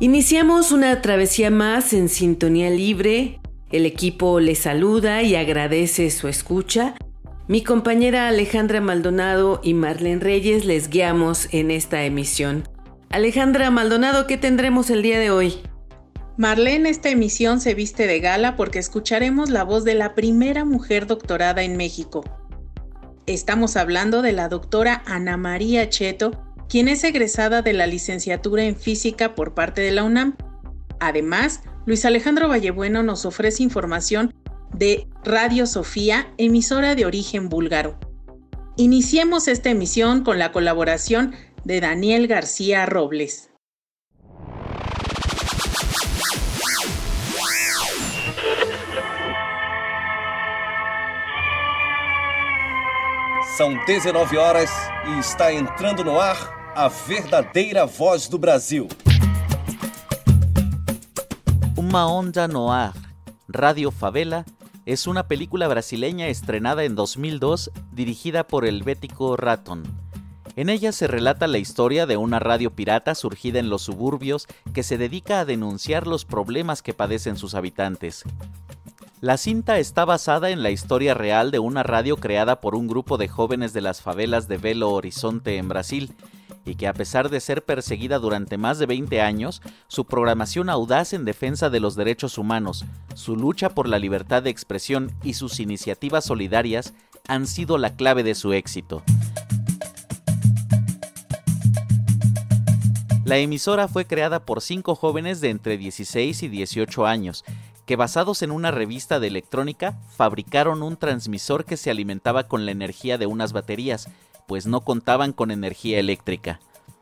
Iniciamos una travesía más en sintonía libre. El equipo le saluda y agradece su escucha. Mi compañera Alejandra Maldonado y Marlene Reyes les guiamos en esta emisión. Alejandra Maldonado, ¿qué tendremos el día de hoy? Marlene, esta emisión se viste de gala porque escucharemos la voz de la primera mujer doctorada en México. Estamos hablando de la doctora Ana María Cheto, quien es egresada de la licenciatura en física por parte de la UNAM. Además, Luis Alejandro Vallebueno nos ofrece información de Radio Sofía, emisora de origen búlgaro. Iniciemos esta emisión con la colaboración de Daniel García Robles. São 19 horas e está entrando no ar a verdadeira voz do Brasil. Uma Onda no Ar, Radio Favela, es una película brasileña estrenada en 2002 dirigida por el bético Raton. En ella se relata la historia de una radio pirata surgida en los suburbios que se dedica a denunciar los problemas que padecen sus habitantes. La cinta está basada en la historia real de una radio creada por un grupo de jóvenes de las favelas de Belo Horizonte en Brasil, y que a pesar de ser perseguida durante más de 20 años, su programación audaz en defensa de los derechos humanos, su lucha por la libertad de expresión y sus iniciativas solidarias han sido la clave de su éxito. La emisora fue creada por cinco jóvenes de entre 16 y 18 años, que basados en una revista de electrónica, fabricaron un transmisor que se alimentaba con la energía de unas baterías, pues no contaban con energía eléctrica.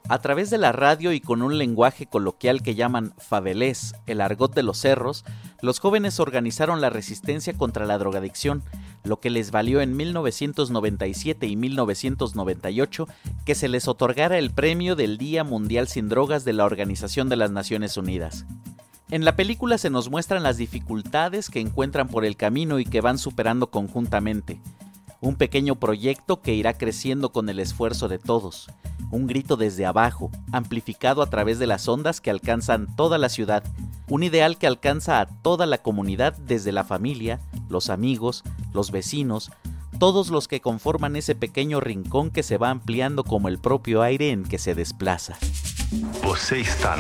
A través de la radio y con un lenguaje coloquial que llaman favelés, el argot de los cerros, los jóvenes organizaron la resistencia contra la drogadicción, lo que les valió en 1997 y 1998 que se les otorgara el premio del Día Mundial sin Drogas de la Organización de las Naciones Unidas. En la película se nos muestran las dificultades que encuentran por el camino y que van superando conjuntamente un pequeño proyecto que irá creciendo con el esfuerzo de todos, un grito desde abajo, amplificado a través de las ondas que alcanzan toda la ciudad, un ideal que alcanza a toda la comunidad desde la familia, los amigos, los vecinos, todos los que conforman ese pequeño rincón que se va ampliando como el propio aire en que se desplaza. Está.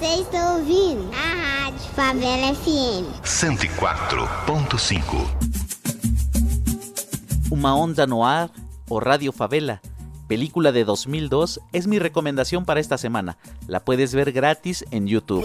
Você está ouvindo a Rádio Favela FM 104.5. Uma Onda no Ar o Radio Favela, película de 2002, es mi recomendación para esta semana. La puedes ver gratis en YouTube.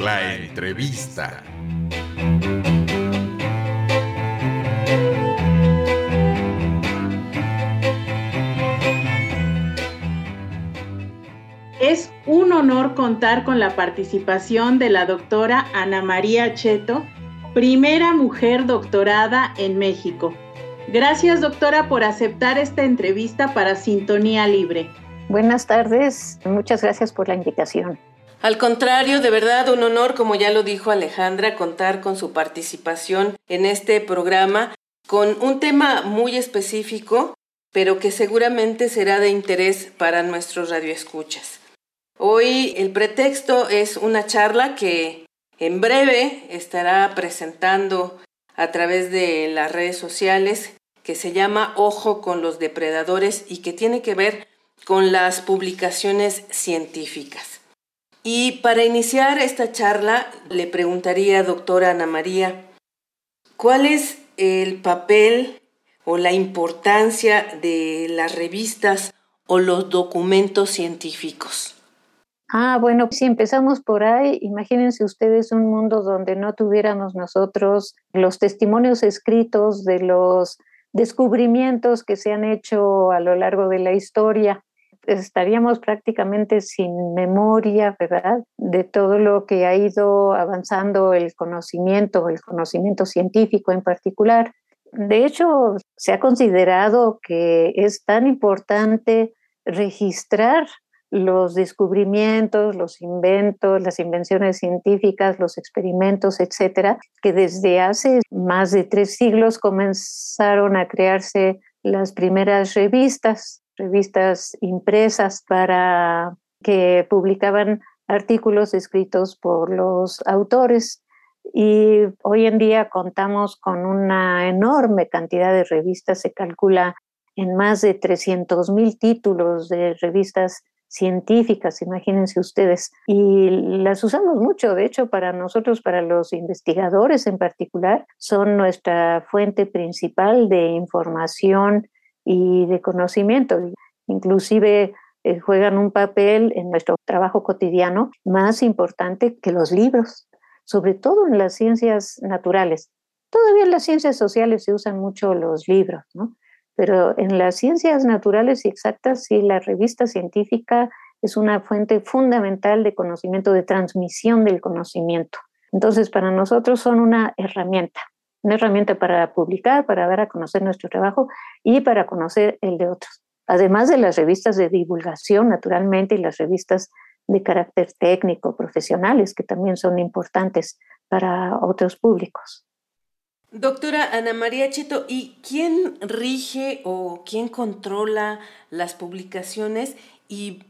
La entrevista. Es un honor contar con la participación de la doctora Ana María Cheto, primera mujer doctorada en México. Gracias, doctora, por aceptar esta entrevista para Sintonía Libre. Buenas tardes, muchas gracias por la invitación. Al contrario, de verdad un honor, como ya lo dijo Alejandra, contar con su participación en este programa con un tema muy específico, pero que seguramente será de interés para nuestros radioescuchas. Hoy el pretexto es una charla que en breve estará presentando a través de las redes sociales que se llama Ojo con los depredadores y que tiene que ver con las publicaciones científicas. Y para iniciar esta charla le preguntaría, doctora Ana María, ¿cuál es el papel o la importancia de las revistas o los documentos científicos? Ah, bueno, si empezamos por ahí, imagínense ustedes un mundo donde no tuviéramos nosotros los testimonios escritos de los descubrimientos que se han hecho a lo largo de la historia. Estaríamos prácticamente sin memoria, ¿verdad? De todo lo que ha ido avanzando el conocimiento, el conocimiento científico en particular. De hecho, se ha considerado que es tan importante registrar los descubrimientos, los inventos, las invenciones científicas, los experimentos, etcétera, que desde hace más de tres siglos comenzaron a crearse las primeras revistas, revistas impresas para que publicaban artículos escritos por los autores. Y hoy en día contamos con una enorme cantidad de revistas, se calcula en más de 300 mil títulos de revistas científicas, imagínense ustedes, y las usamos mucho, de hecho, para nosotros, para los investigadores en particular, son nuestra fuente principal de información y de conocimiento. Inclusive eh, juegan un papel en nuestro trabajo cotidiano más importante que los libros, sobre todo en las ciencias naturales. Todavía en las ciencias sociales se usan mucho los libros, ¿no? Pero en las ciencias naturales y exactas, sí, la revista científica es una fuente fundamental de conocimiento, de transmisión del conocimiento. Entonces, para nosotros son una herramienta, una herramienta para publicar, para dar a conocer nuestro trabajo y para conocer el de otros. Además de las revistas de divulgación, naturalmente, y las revistas de carácter técnico, profesionales, que también son importantes para otros públicos. Doctora Ana María Cheto, ¿y quién rige o quién controla las publicaciones y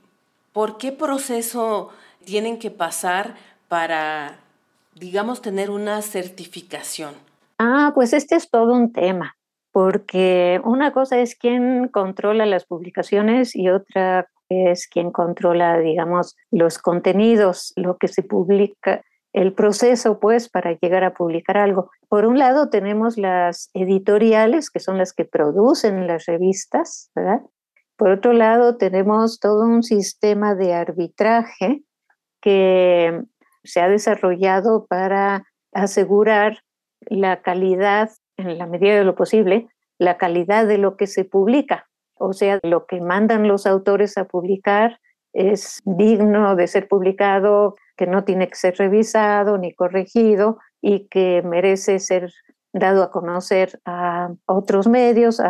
por qué proceso tienen que pasar para, digamos, tener una certificación? Ah, pues este es todo un tema, porque una cosa es quién controla las publicaciones y otra es quién controla, digamos, los contenidos, lo que se publica el proceso, pues, para llegar a publicar algo. Por un lado, tenemos las editoriales, que son las que producen las revistas, ¿verdad? Por otro lado, tenemos todo un sistema de arbitraje que se ha desarrollado para asegurar la calidad, en la medida de lo posible, la calidad de lo que se publica. O sea, lo que mandan los autores a publicar es digno de ser publicado, que no tiene que ser revisado ni corregido y que merece ser dado a conocer a otros medios,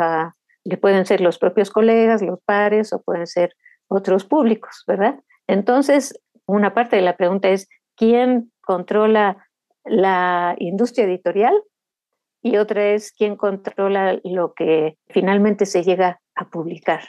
que pueden ser los propios colegas, los pares o pueden ser otros públicos, ¿verdad? Entonces, una parte de la pregunta es, ¿quién controla la industria editorial? Y otra es, ¿quién controla lo que finalmente se llega a publicar?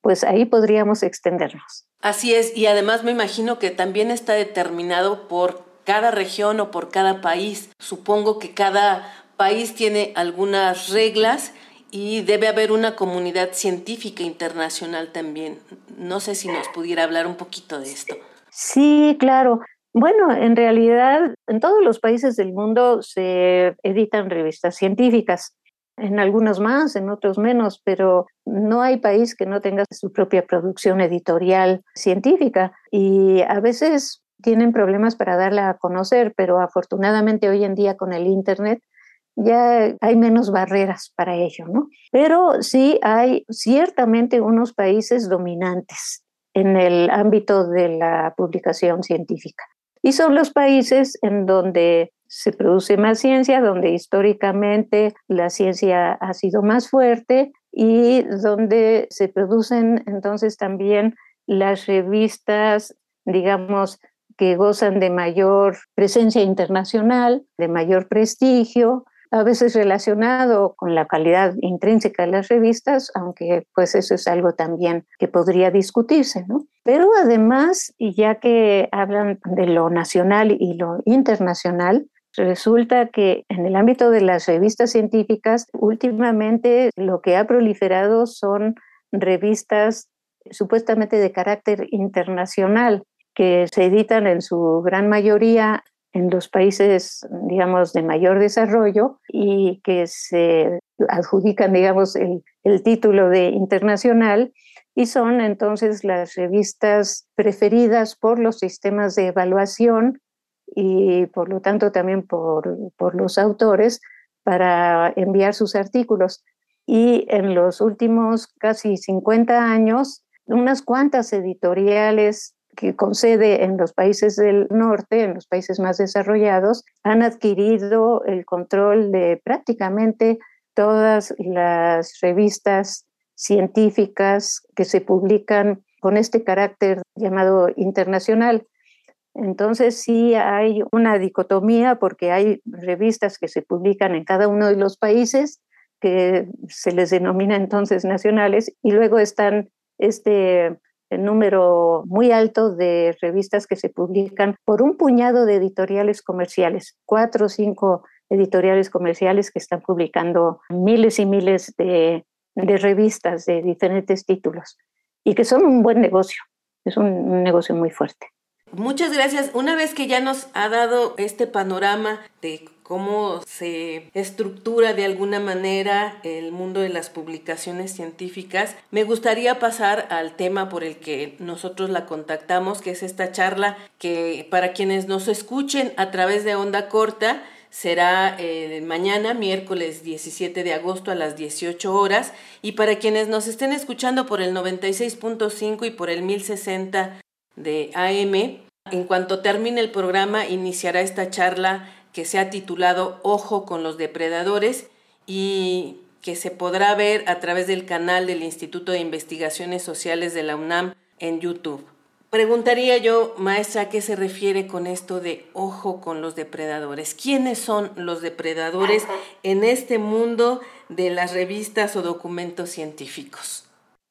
Pues ahí podríamos extendernos. Así es, y además me imagino que también está determinado por cada región o por cada país. Supongo que cada país tiene algunas reglas y debe haber una comunidad científica internacional también. No sé si nos pudiera hablar un poquito de esto. Sí, claro. Bueno, en realidad en todos los países del mundo se editan revistas científicas en algunos más, en otros menos, pero no hay país que no tenga su propia producción editorial científica y a veces tienen problemas para darla a conocer, pero afortunadamente hoy en día con el Internet ya hay menos barreras para ello, ¿no? Pero sí hay ciertamente unos países dominantes en el ámbito de la publicación científica. Y son los países en donde se produce más ciencia, donde históricamente la ciencia ha sido más fuerte y donde se producen entonces también las revistas, digamos, que gozan de mayor presencia internacional, de mayor prestigio, a veces relacionado con la calidad intrínseca de las revistas, aunque pues eso es algo también que podría discutirse, ¿no? Pero además, ya que hablan de lo nacional y lo internacional, Resulta que en el ámbito de las revistas científicas, últimamente lo que ha proliferado son revistas supuestamente de carácter internacional, que se editan en su gran mayoría en los países, digamos, de mayor desarrollo y que se adjudican, digamos, el, el título de internacional y son entonces las revistas preferidas por los sistemas de evaluación y por lo tanto también por, por los autores para enviar sus artículos. Y en los últimos casi 50 años, unas cuantas editoriales que concede en los países del norte, en los países más desarrollados, han adquirido el control de prácticamente todas las revistas científicas que se publican con este carácter llamado internacional. Entonces sí hay una dicotomía porque hay revistas que se publican en cada uno de los países que se les denomina entonces nacionales y luego están este número muy alto de revistas que se publican por un puñado de editoriales comerciales, cuatro o cinco editoriales comerciales que están publicando miles y miles de, de revistas de diferentes títulos y que son un buen negocio, es un negocio muy fuerte. Muchas gracias. Una vez que ya nos ha dado este panorama de cómo se estructura de alguna manera el mundo de las publicaciones científicas, me gustaría pasar al tema por el que nosotros la contactamos, que es esta charla que para quienes nos escuchen a través de onda corta, será eh, mañana, miércoles 17 de agosto a las 18 horas. Y para quienes nos estén escuchando por el 96.5 y por el 1060 de AM. En cuanto termine el programa, iniciará esta charla que se ha titulado Ojo con los depredadores y que se podrá ver a través del canal del Instituto de Investigaciones Sociales de la UNAM en YouTube. Preguntaría yo, maestra, ¿a qué se refiere con esto de ojo con los depredadores? ¿Quiénes son los depredadores en este mundo de las revistas o documentos científicos?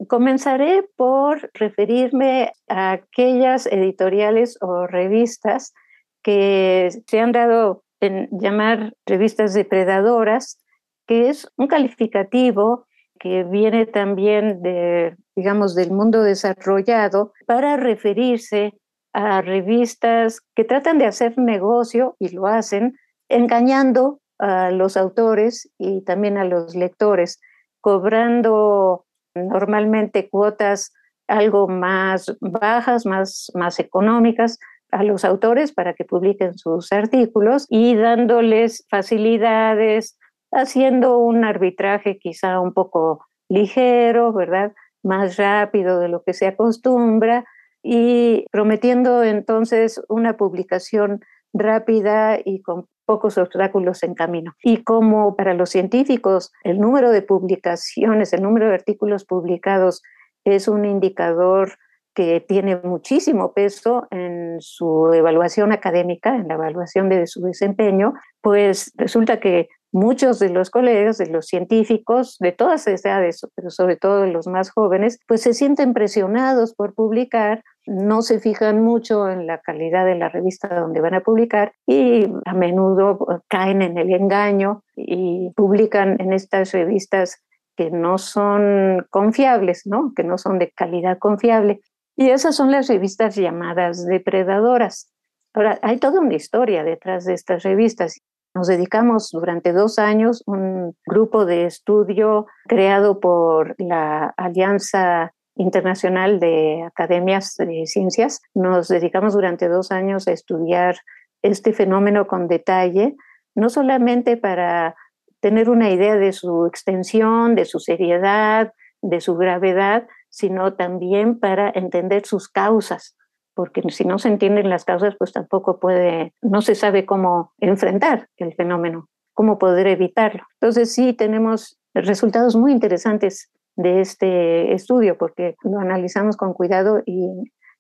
Comenzaré por referirme a aquellas editoriales o revistas que se han dado en llamar revistas depredadoras, que es un calificativo que viene también de, digamos, del mundo desarrollado para referirse a revistas que tratan de hacer negocio y lo hacen engañando a los autores y también a los lectores, cobrando normalmente cuotas algo más bajas, más, más económicas a los autores para que publiquen sus artículos y dándoles facilidades, haciendo un arbitraje quizá un poco ligero, ¿verdad? Más rápido de lo que se acostumbra y prometiendo entonces una publicación rápida y con pocos obstáculos en camino. Y como para los científicos el número de publicaciones, el número de artículos publicados es un indicador que tiene muchísimo peso en su evaluación académica, en la evaluación de su desempeño, pues resulta que muchos de los colegas, de los científicos, de todas edades, pero sobre todo de los más jóvenes, pues se sienten presionados por publicar, no se fijan mucho en la calidad de la revista donde van a publicar y a menudo caen en el engaño y publican en estas revistas que no son confiables, ¿no? que no son de calidad confiable. Y esas son las revistas llamadas depredadoras. Ahora, hay toda una historia detrás de estas revistas. Nos dedicamos durante dos años, un grupo de estudio creado por la Alianza Internacional de Academias de Ciencias. Nos dedicamos durante dos años a estudiar este fenómeno con detalle, no solamente para tener una idea de su extensión, de su seriedad, de su gravedad, sino también para entender sus causas, porque si no se entienden las causas, pues tampoco puede, no se sabe cómo enfrentar el fenómeno, cómo poder evitarlo. Entonces sí tenemos resultados muy interesantes de este estudio, porque lo analizamos con cuidado y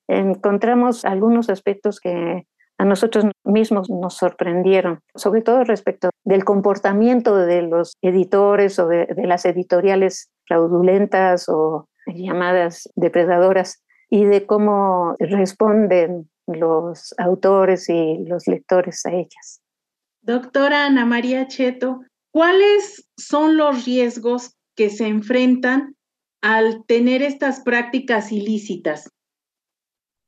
encontramos algunos aspectos que a nosotros mismos nos sorprendieron, sobre todo respecto del comportamiento de los editores o de, de las editoriales fraudulentas o llamadas depredadoras y de cómo responden los autores y los lectores a ellas. Doctora Ana María Cheto, ¿cuáles son los riesgos que se enfrentan al tener estas prácticas ilícitas?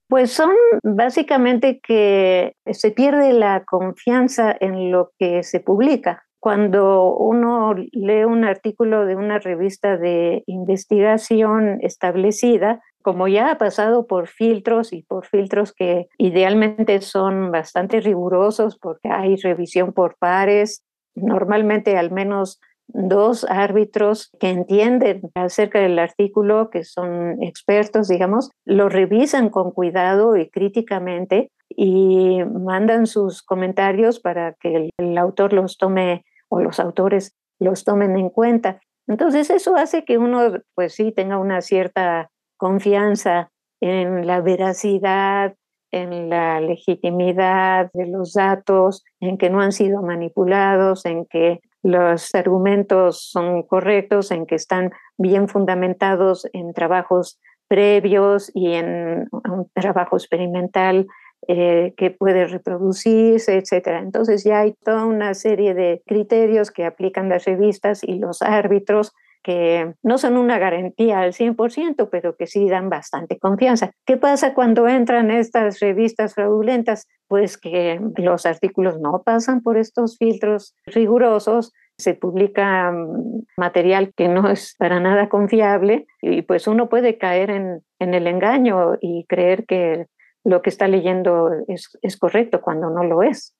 Pues son básicamente que se pierde la confianza en lo que se publica. Cuando uno lee un artículo de una revista de investigación establecida, como ya ha pasado por filtros y por filtros que idealmente son bastante rigurosos porque hay revisión por pares, normalmente al menos dos árbitros que entienden acerca del artículo, que son expertos, digamos, lo revisan con cuidado y críticamente y mandan sus comentarios para que el, autor los tome o los autores los tomen en cuenta. Entonces eso hace que uno, pues sí, tenga una cierta confianza en la veracidad, en la legitimidad de los datos, en que no han sido manipulados, en que los argumentos son correctos, en que están bien fundamentados en trabajos previos y en un trabajo experimental eh, que puede reproducirse, etc. Entonces ya hay toda una serie de criterios que aplican las revistas y los árbitros que no son una garantía al 100%, pero que sí dan bastante confianza. ¿Qué pasa cuando entran estas revistas fraudulentas? Pues que los artículos no pasan por estos filtros rigurosos, se publica mm, material que no es para nada confiable y pues uno puede caer en, el engaño y creer que lo que está leyendo es, es correcto cuando no lo es.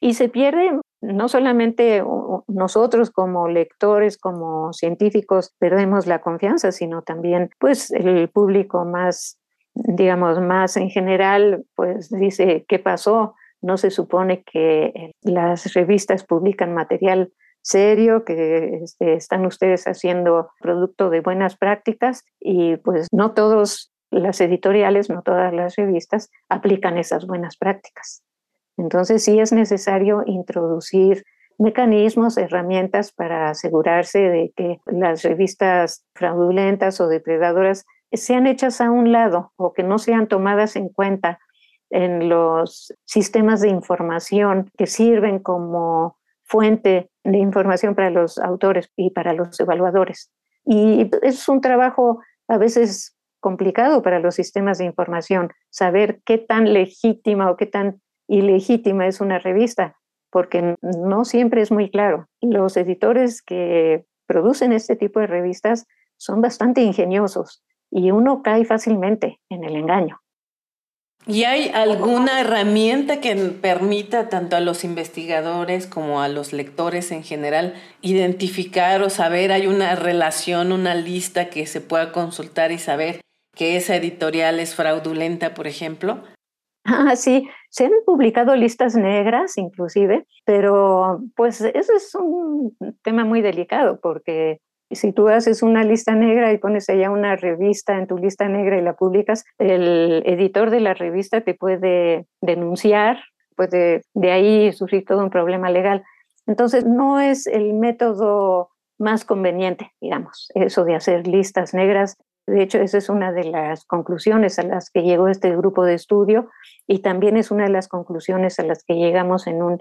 Y se pierde no solamente nosotros como lectores, como científicos, perdemos la confianza, sino también pues el público más, digamos, más en general, pues dice, ¿qué pasó? No se supone que las revistas publican material serio, que este, están ustedes haciendo producto de buenas prácticas y pues no todos las editoriales, no todas las revistas aplican esas buenas prácticas. Entonces sí es necesario introducir mecanismos, herramientas para asegurarse de que las revistas fraudulentas o depredadoras sean hechas a un lado o que no sean tomadas en cuenta en los sistemas de información que sirven como fuente de información para los autores y para los evaluadores. Y es un trabajo a veces complicado para los sistemas de información, saber qué tan legítima o qué tan ilegítima es una revista, porque no siempre es muy claro. Los editores que producen este tipo de revistas son bastante ingeniosos y uno cae fácilmente en el engaño. ¿Y hay alguna herramienta que permita tanto a los investigadores como a los lectores en general identificar o saber, hay una relación, una lista que se pueda consultar y saber que esa editorial es fraudulenta, por ejemplo? Ah, sí, se han publicado listas negras inclusive, pero pues eso es un tema muy delicado porque si tú haces una lista negra y pones allá una revista en tu lista negra y la publicas, el editor de la revista te puede denunciar, puede de ahí surgir todo un problema legal. Entonces, no es el método más conveniente, digamos, eso de hacer listas negras de hecho, esa es una de las conclusiones a las que llegó este grupo de estudio y también es una de las conclusiones a las que llegamos en un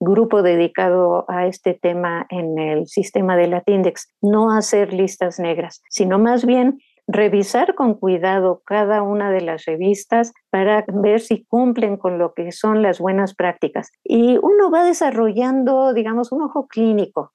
grupo dedicado a este tema en el sistema de Latindex. No hacer listas negras, sino más bien revisar con cuidado cada una de las revistas para ver si cumplen con lo que son las buenas prácticas. Y uno va desarrollando, digamos, un ojo clínico.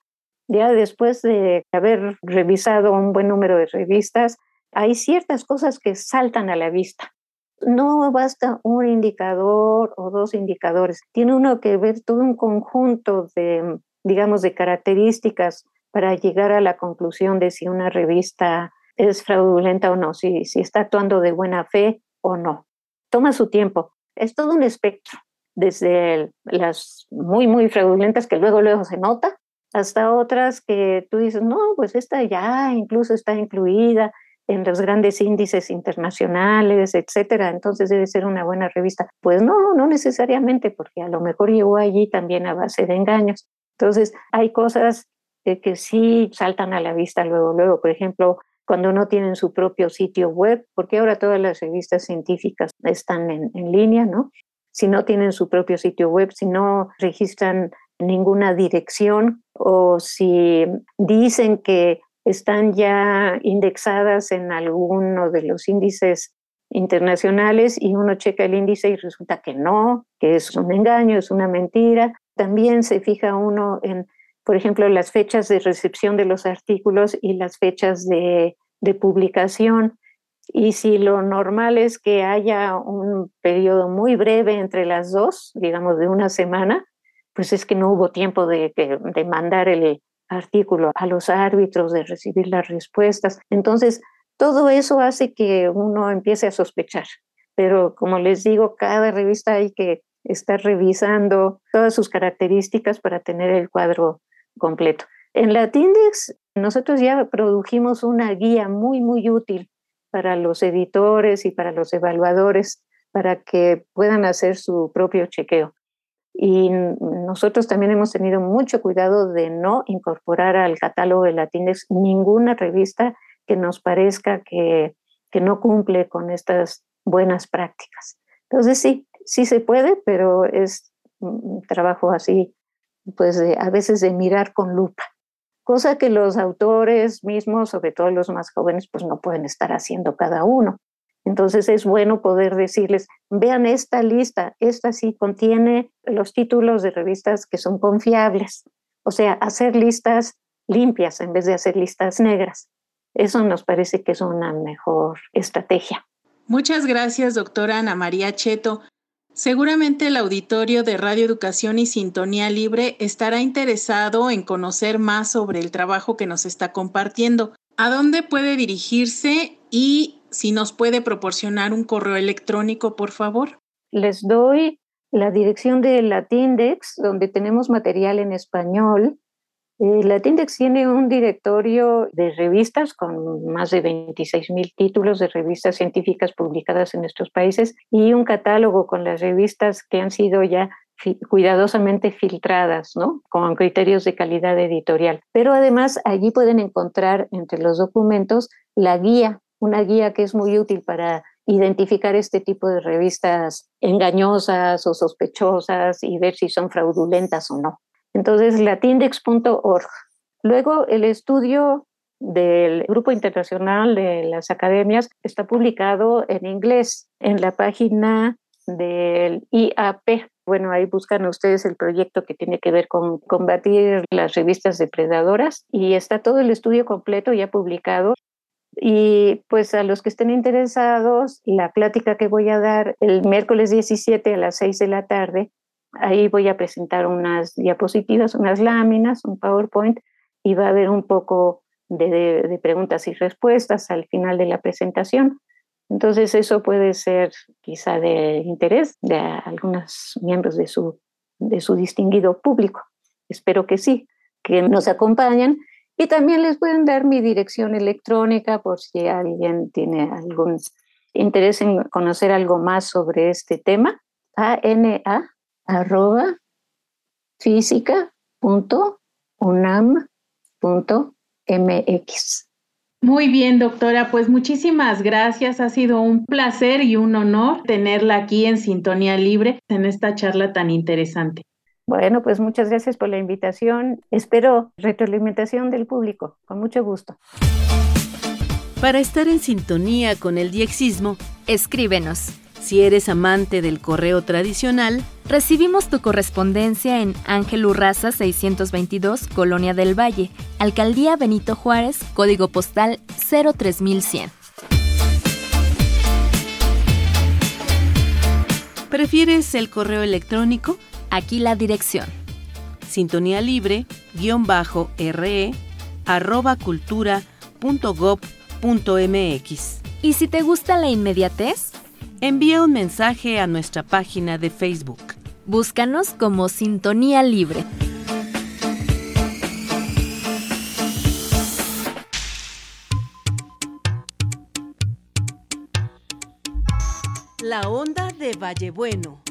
Ya después de haber revisado un buen número de revistas, hay ciertas cosas que saltan a la vista. No basta un indicador o dos indicadores, tiene uno que ver todo un conjunto de, digamos, de características para llegar a la conclusión de si una revista es fraudulenta o no, si, si está actuando de buena fe o no. Toma su tiempo. Es todo un espectro, desde las muy, muy fraudulentas que luego, luego se nota, hasta otras que tú dices, no, pues esta ya incluso está incluida en los grandes índices internacionales, etcétera, entonces debe ser una buena revista. Pues no, no necesariamente, porque a lo mejor llegó allí también a base de engaños. Entonces, hay cosas que sí saltan a la vista luego, luego. Por ejemplo, cuando no tienen su propio sitio web, porque ahora todas las revistas científicas están en, en línea, ¿no? Si no tienen su propio sitio web, si no registran ninguna dirección o si dicen que están ya indexadas en alguno de los índices internacionales y uno checa el índice y resulta que no, que es un engaño, es una mentira. También se fija uno en por ejemplo, las fechas de recepción de los artículos y las fechas de, publicación. Y si lo normal es que haya un periodo muy breve entre las dos, digamos de una semana, pues es que no hubo tiempo de, de, mandar el artículo a los árbitros, de recibir las respuestas. Entonces, todo eso hace que uno empiece a sospechar. Pero como les digo, cada revista hay que estar revisando todas sus características para tener el cuadro completo. En Latindex nosotros ya produjimos una guía muy, muy útil para los editores y para los evaluadores para que puedan hacer su propio chequeo. Y nosotros también hemos tenido mucho cuidado de no incorporar al catálogo de Latindex ninguna revista que nos parezca que, que no cumple con estas buenas prácticas. Entonces sí, sí se puede, pero es un trabajo así pues a veces de mirar con lupa, cosa que los autores mismos, sobre todo los más jóvenes, pues no pueden estar haciendo cada uno. Entonces es bueno poder decirles, vean esta lista, esta sí contiene los títulos de revistas que son confiables, o sea, hacer listas limpias en vez de hacer listas negras. Eso nos parece que es una mejor estrategia. Muchas gracias, doctora Ana María Cheto. Seguramente el auditorio de Radio Educación y Sintonía Libre estará interesado en conocer más sobre el trabajo que nos está compartiendo. ¿A dónde puede dirigirse y si nos puede proporcionar un correo electrónico, por favor? Les doy la dirección de Latindex, donde tenemos material en español eh, Latindex tiene un directorio de revistas con más de 26 mil títulos de revistas científicas publicadas en nuestros países y un catálogo con las revistas que han sido ya cuidadosamente filtradas, ¿no? Con criterios de calidad editorial. Pero además allí pueden encontrar entre los documentos la guía, una guía que es muy útil para identificar este tipo de revistas engañosas o sospechosas y ver si son fraudulentas o no. Entonces, latindex.org. Luego, el estudio del Grupo Internacional de las Academias está publicado en inglés en la página del IAP. Bueno, ahí buscan ustedes el proyecto que tiene que ver con combatir las revistas depredadoras y está todo el estudio completo ya publicado. Y pues a los que estén interesados, la plática que voy a dar el miércoles 17 a las 6 de la tarde Ahí voy a presentar unas diapositivas, unas láminas, un PowerPoint y va a haber un poco de, preguntas y respuestas al final de la presentación. Entonces eso puede ser quizá de interés de algunos miembros de su, de su distinguido público. Espero que sí, que nos acompañen y también les pueden dar mi dirección electrónica por si alguien tiene algún interés en conocer algo más sobre este tema. ANA arroba. Muy bien, doctora, pues muchísimas gracias. Ha sido un placer y un honor tenerla aquí en Sintonía Libre en esta charla tan interesante. Bueno, pues muchas gracias por la invitación. Espero retroalimentación del público. Con mucho gusto. Para estar en sintonía con el diexismo, escríbenos si eres amante del correo tradicional, recibimos tu correspondencia en Ángel Urraza 622, Colonia del Valle, Alcaldía Benito Juárez, código postal 03100. ¿Prefieres el correo electrónico? Aquí la dirección. Sintonía libre, guion bajo, re, arroba cultura punto punto mx. ¿Y si te gusta la inmediatez? envía un mensaje a nuestra página de Facebook. Búscanos como Sintonía Libre. La onda de Vallebueno.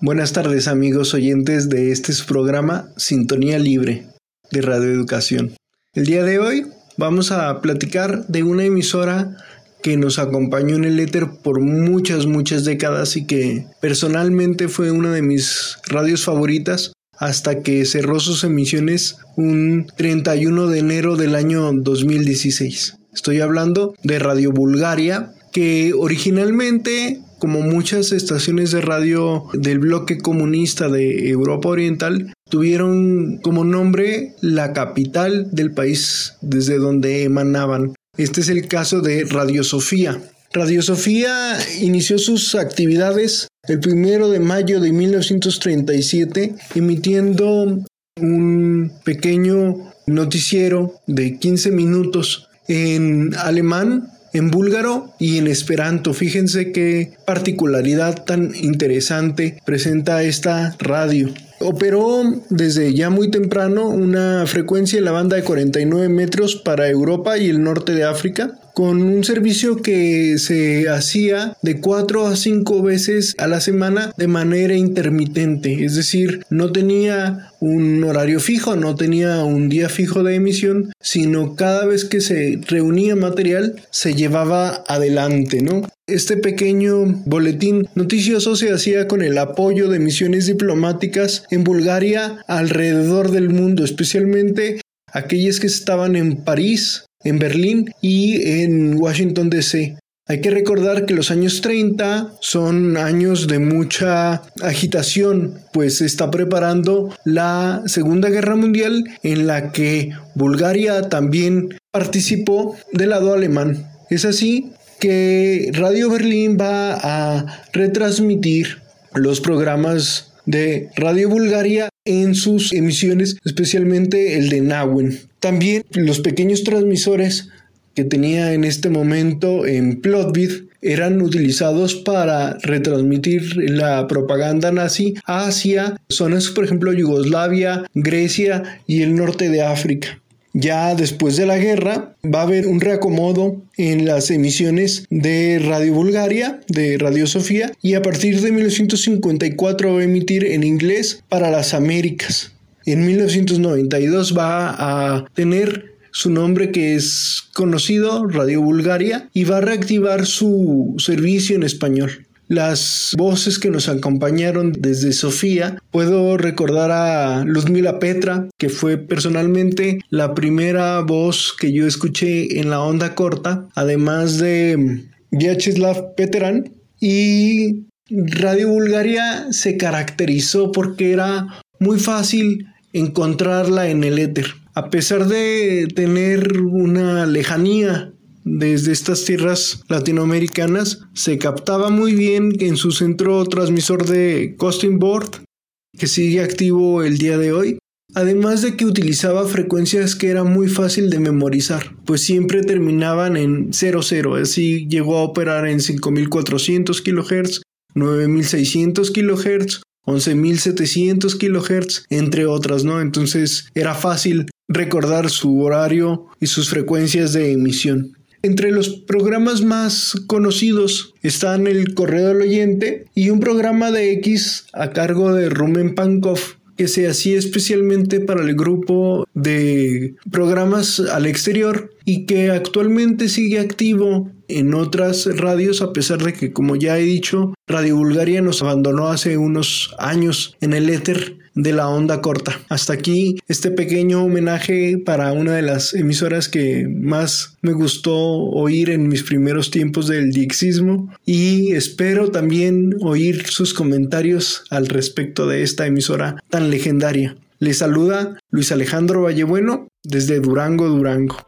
Buenas tardes amigos oyentes de este programa Sintonía Libre de Radio Educación. El día de hoy vamos a platicar de una emisora que nos acompañó en el éter por muchas, muchas décadas y que personalmente fue una de mis radios favoritas hasta que cerró sus emisiones un 31 de enero del año 2016. Estoy hablando de Radio Bulgaria, que originalmente, como muchas estaciones de radio del bloque comunista de Europa Oriental, tuvieron como nombre la capital del país desde donde emanaban. Este es el caso de Radio Sofía. Radio Sofía inició sus actividades el primero de mayo de 1937 emitiendo un pequeño noticiero de 15 minutos en alemán, en búlgaro y en esperanto. Fíjense qué particularidad tan interesante presenta esta radio. Operó desde ya muy temprano una frecuencia en la banda de 49 metros para Europa y el norte de África, con un servicio que se hacía de 4 a 5 veces a la semana de manera intermitente, es decir, no tenía un horario fijo, no tenía un día fijo de emisión, sino cada vez que se reunía material se llevaba adelante, ¿no? Este pequeño boletín noticioso se hacía con el apoyo de misiones diplomáticas en Bulgaria alrededor del mundo, especialmente aquellas que estaban en París, en Berlín y en Washington DC. Hay que recordar que los años 30 son años de mucha agitación, pues se está preparando la Segunda Guerra Mundial en la que Bulgaria también participó del lado alemán. Es así que Radio Berlín va a retransmitir los programas de Radio Bulgaria en sus emisiones, especialmente el de Nauen. También los pequeños transmisores que tenía en este momento en Plotvid eran utilizados para retransmitir la propaganda nazi hacia zonas, por ejemplo, Yugoslavia, Grecia y el norte de África. Ya después de la guerra va a haber un reacomodo en las emisiones de Radio Bulgaria, de Radio Sofía, y a partir de 1954 va a emitir en inglés para las Américas. En 1992 va a tener su nombre que es conocido, Radio Bulgaria, y va a reactivar su servicio en español las voces que nos acompañaron desde Sofía. Puedo recordar a Luzmila Petra, que fue personalmente la primera voz que yo escuché en la onda corta, además de Vyacheslav Peteran. Y Radio Bulgaria se caracterizó porque era muy fácil encontrarla en el éter. A pesar de tener una lejanía desde estas tierras latinoamericanas se captaba muy bien en su centro transmisor de Costing Board, que sigue activo el día de hoy. Además de que utilizaba frecuencias que era muy fácil de memorizar, pues siempre terminaban en 00, así llegó a operar en 5400 kHz, 9600 kHz, 11700 kHz, entre otras, ¿no? Entonces era fácil recordar su horario y sus frecuencias de emisión. Entre los programas más conocidos están el Correo del Oyente y un programa de X a cargo de Rumen Pankov que se hacía especialmente para el grupo de programas al exterior y que actualmente sigue activo en otras radios a pesar de que como ya he dicho Radio Bulgaria nos abandonó hace unos años en el éter de la onda corta. Hasta aquí este pequeño homenaje para una de las emisoras que más me gustó oír en mis primeros tiempos del dixismo y espero también oír sus comentarios al respecto de esta emisora tan legendaria. Les saluda Luis Alejandro Vallebueno desde Durango, Durango.